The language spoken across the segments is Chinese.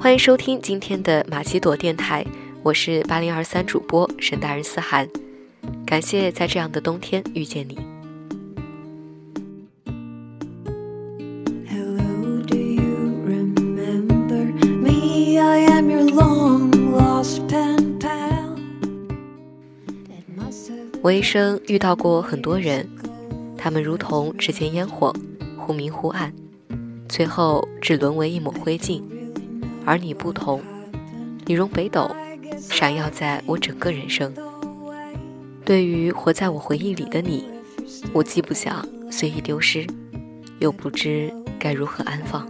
欢迎收听今天的马奇朵电台，我是八零二三主播沈大人思涵，感谢在这样的冬天遇见你。我一生遇到过很多人，他们如同指尖烟火，忽明忽暗，最后只沦为一抹灰烬。而你不同，你如北斗，闪耀在我整个人生。对于活在我回忆里的你，我既不想随意丢失，又不知该如何安放。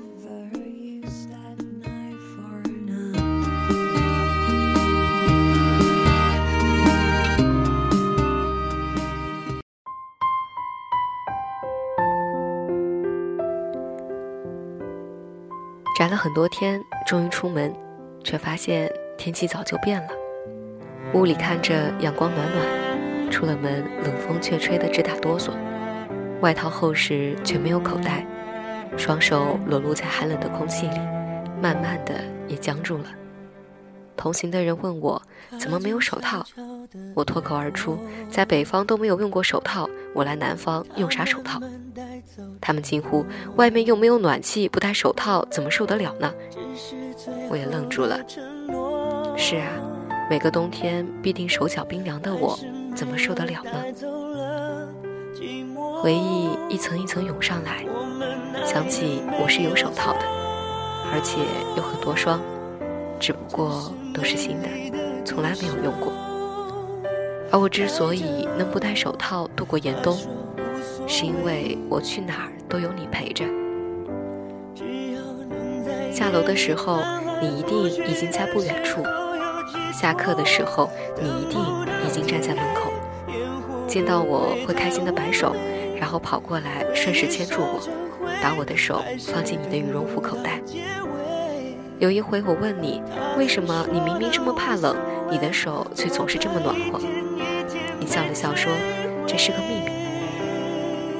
很多天，终于出门，却发现天气早就变了。屋里看着阳光暖暖，出了门冷风却吹得直打哆嗦。外套厚实却没有口袋，双手裸露在寒冷的空气里，慢慢的也僵住了。同行的人问我怎么没有手套，我脱口而出：在北方都没有用过手套，我来南方用啥手套？他们惊呼：“外面又没有暖气，不戴手套怎么受得了呢？”我也愣住了。是啊，每个冬天必定手脚冰凉的我，怎么受得了呢？回忆一层一层涌上来，想起我是有手套的，而且有很多双，只不过都是新的，从来没有用过。而我之所以能不戴手套度过严冬，是因为我去哪儿都有你陪着。下楼的时候，你一定已经在不远处；下课的时候，你一定已经站在门口。见到我会开心的摆手，然后跑过来顺势牵住我，把我的手放进你的羽绒服口袋。有一回我问你，为什么你明明这么怕冷，你的手却总是这么暖和？你笑了笑说，这是个秘密。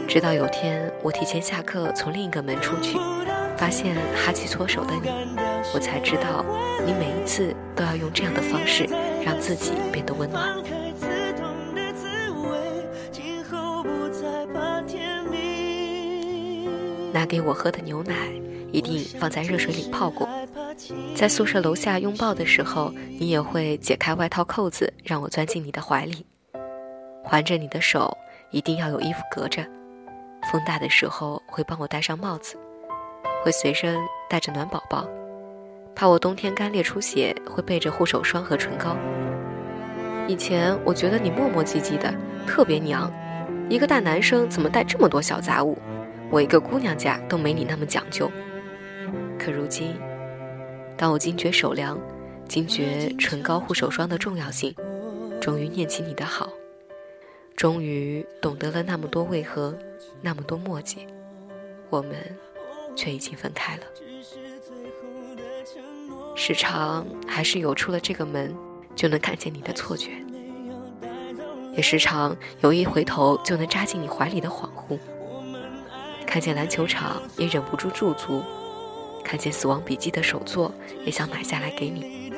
直到有天我提前下课从另一个门出去，发现哈气搓手的你，我才知道你每一次都要用这样的方式让自己变得温暖。拿给我喝的牛奶一定放在热水里泡过。在宿舍楼下拥抱的时候，你也会解开外套扣子让我钻进你的怀里。环着你的手一定要有衣服隔着。风大的时候会帮我戴上帽子，会随身带着暖宝宝，怕我冬天干裂出血会备着护手霜和唇膏。以前我觉得你磨磨唧唧的，特别娘，一个大男生怎么带这么多小杂物？我一个姑娘家都没你那么讲究。可如今，当我惊觉手凉，惊觉唇膏护手霜的重要性，终于念起你的好。终于懂得了那么多为何，那么多墨迹，我们却已经分开了。时常还是有出了这个门就能看见你的错觉，也时常有一回头就能扎进你怀里的恍惚。看见篮球场也忍不住驻足，看见《死亡笔记》的手作也想买下来给你。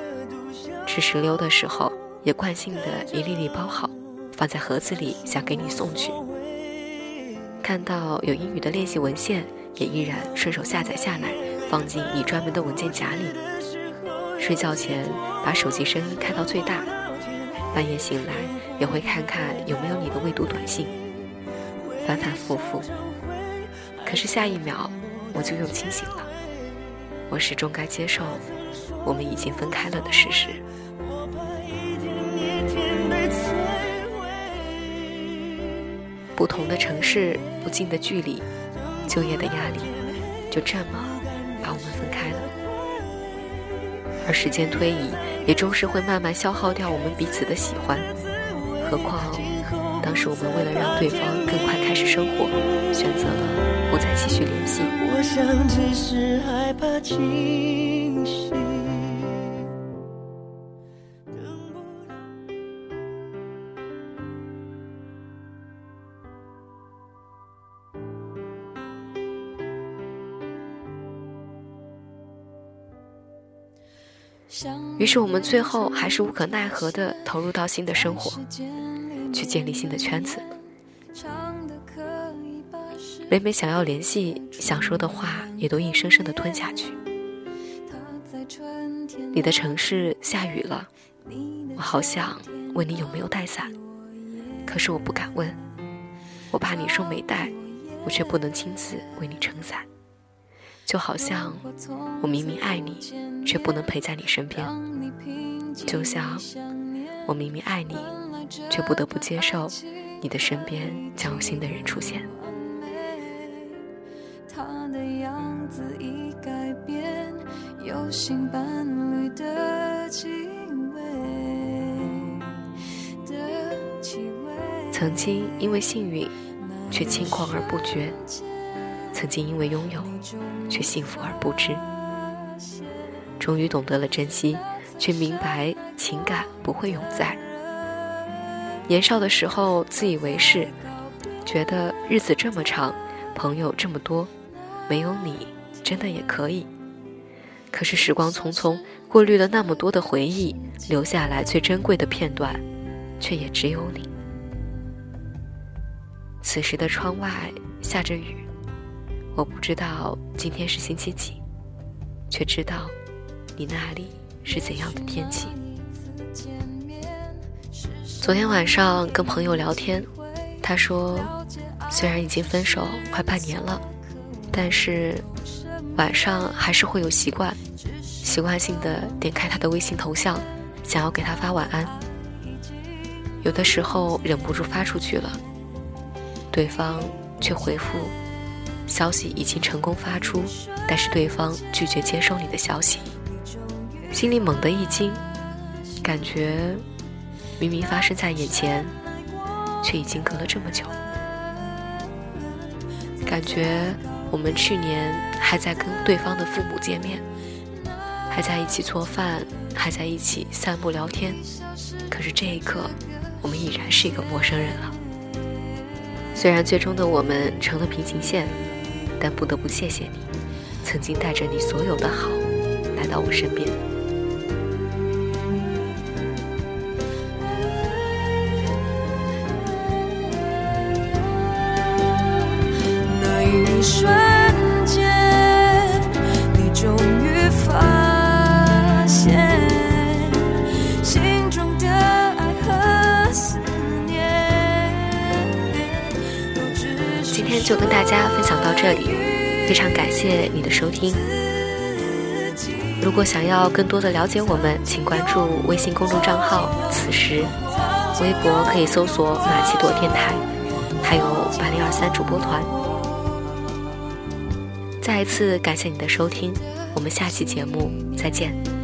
吃石榴的时候也惯性的一粒粒包好。放在盒子里，想给你送去。看到有英语的练习文献，也依然顺手下载下来，放进你专门的文件夹里。睡觉前把手机声音开到最大，半夜醒来也会看看有没有你的未读短信，反反复复。可是下一秒我就又清醒了，我始终该接受我们已经分开了的事实。不同的城市，不近的距离，就业的压力，就这么把我们分开了。而时间推移，也终是会慢慢消耗掉我们彼此的喜欢。何况，当时我们为了让对方更快开始生活，选择了不再继续联系。清醒。于是我们最后还是无可奈何地投入到新的生活，去建立新的圈子。每每想要联系，想说的话也都硬生生地吞下去。你的城市下雨了，我好想问你有没有带伞，可是我不敢问，我怕你说没带，我却不能亲自为你撑伞。就好像我明明爱你，却不能陪在你身边；就像我明明爱你，却不得不接受你的身边将有新的人出现。他的样子已改变，有幸伴侣的曾经因为幸运，却轻狂而不觉。曾经因为拥有，却幸福而不知；终于懂得了珍惜，却明白情感不会永在。年少的时候自以为是，觉得日子这么长，朋友这么多，没有你真的也可以。可是时光匆匆，过滤了那么多的回忆，留下来最珍贵的片段，却也只有你。此时的窗外下着雨。我不知道今天是星期几，却知道你那里是怎样的天气。昨天晚上跟朋友聊天，他说，虽然已经分手快半年了，但是晚上还是会有习惯，习惯性的点开他的微信头像，想要给他发晚安。有的时候忍不住发出去了，对方却回复。消息已经成功发出，但是对方拒绝接收你的消息，心里猛地一惊，感觉明明发生在眼前，却已经隔了这么久。感觉我们去年还在跟对方的父母见面，还在一起做饭，还在一起散步聊天，可是这一刻，我们已然是一个陌生人了。虽然最终的我们成了平行线。但不得不谢谢你，曾经带着你所有的好来到我身边。瞬间，你终于发现，心中的爱和思念。今天就跟大家分享到这里。非常感谢你的收听。如果想要更多的了解我们，请关注微信公众账号“此时”，微博可以搜索“马奇朵电台”，还有八零二三主播团。再一次感谢你的收听，我们下期节目再见。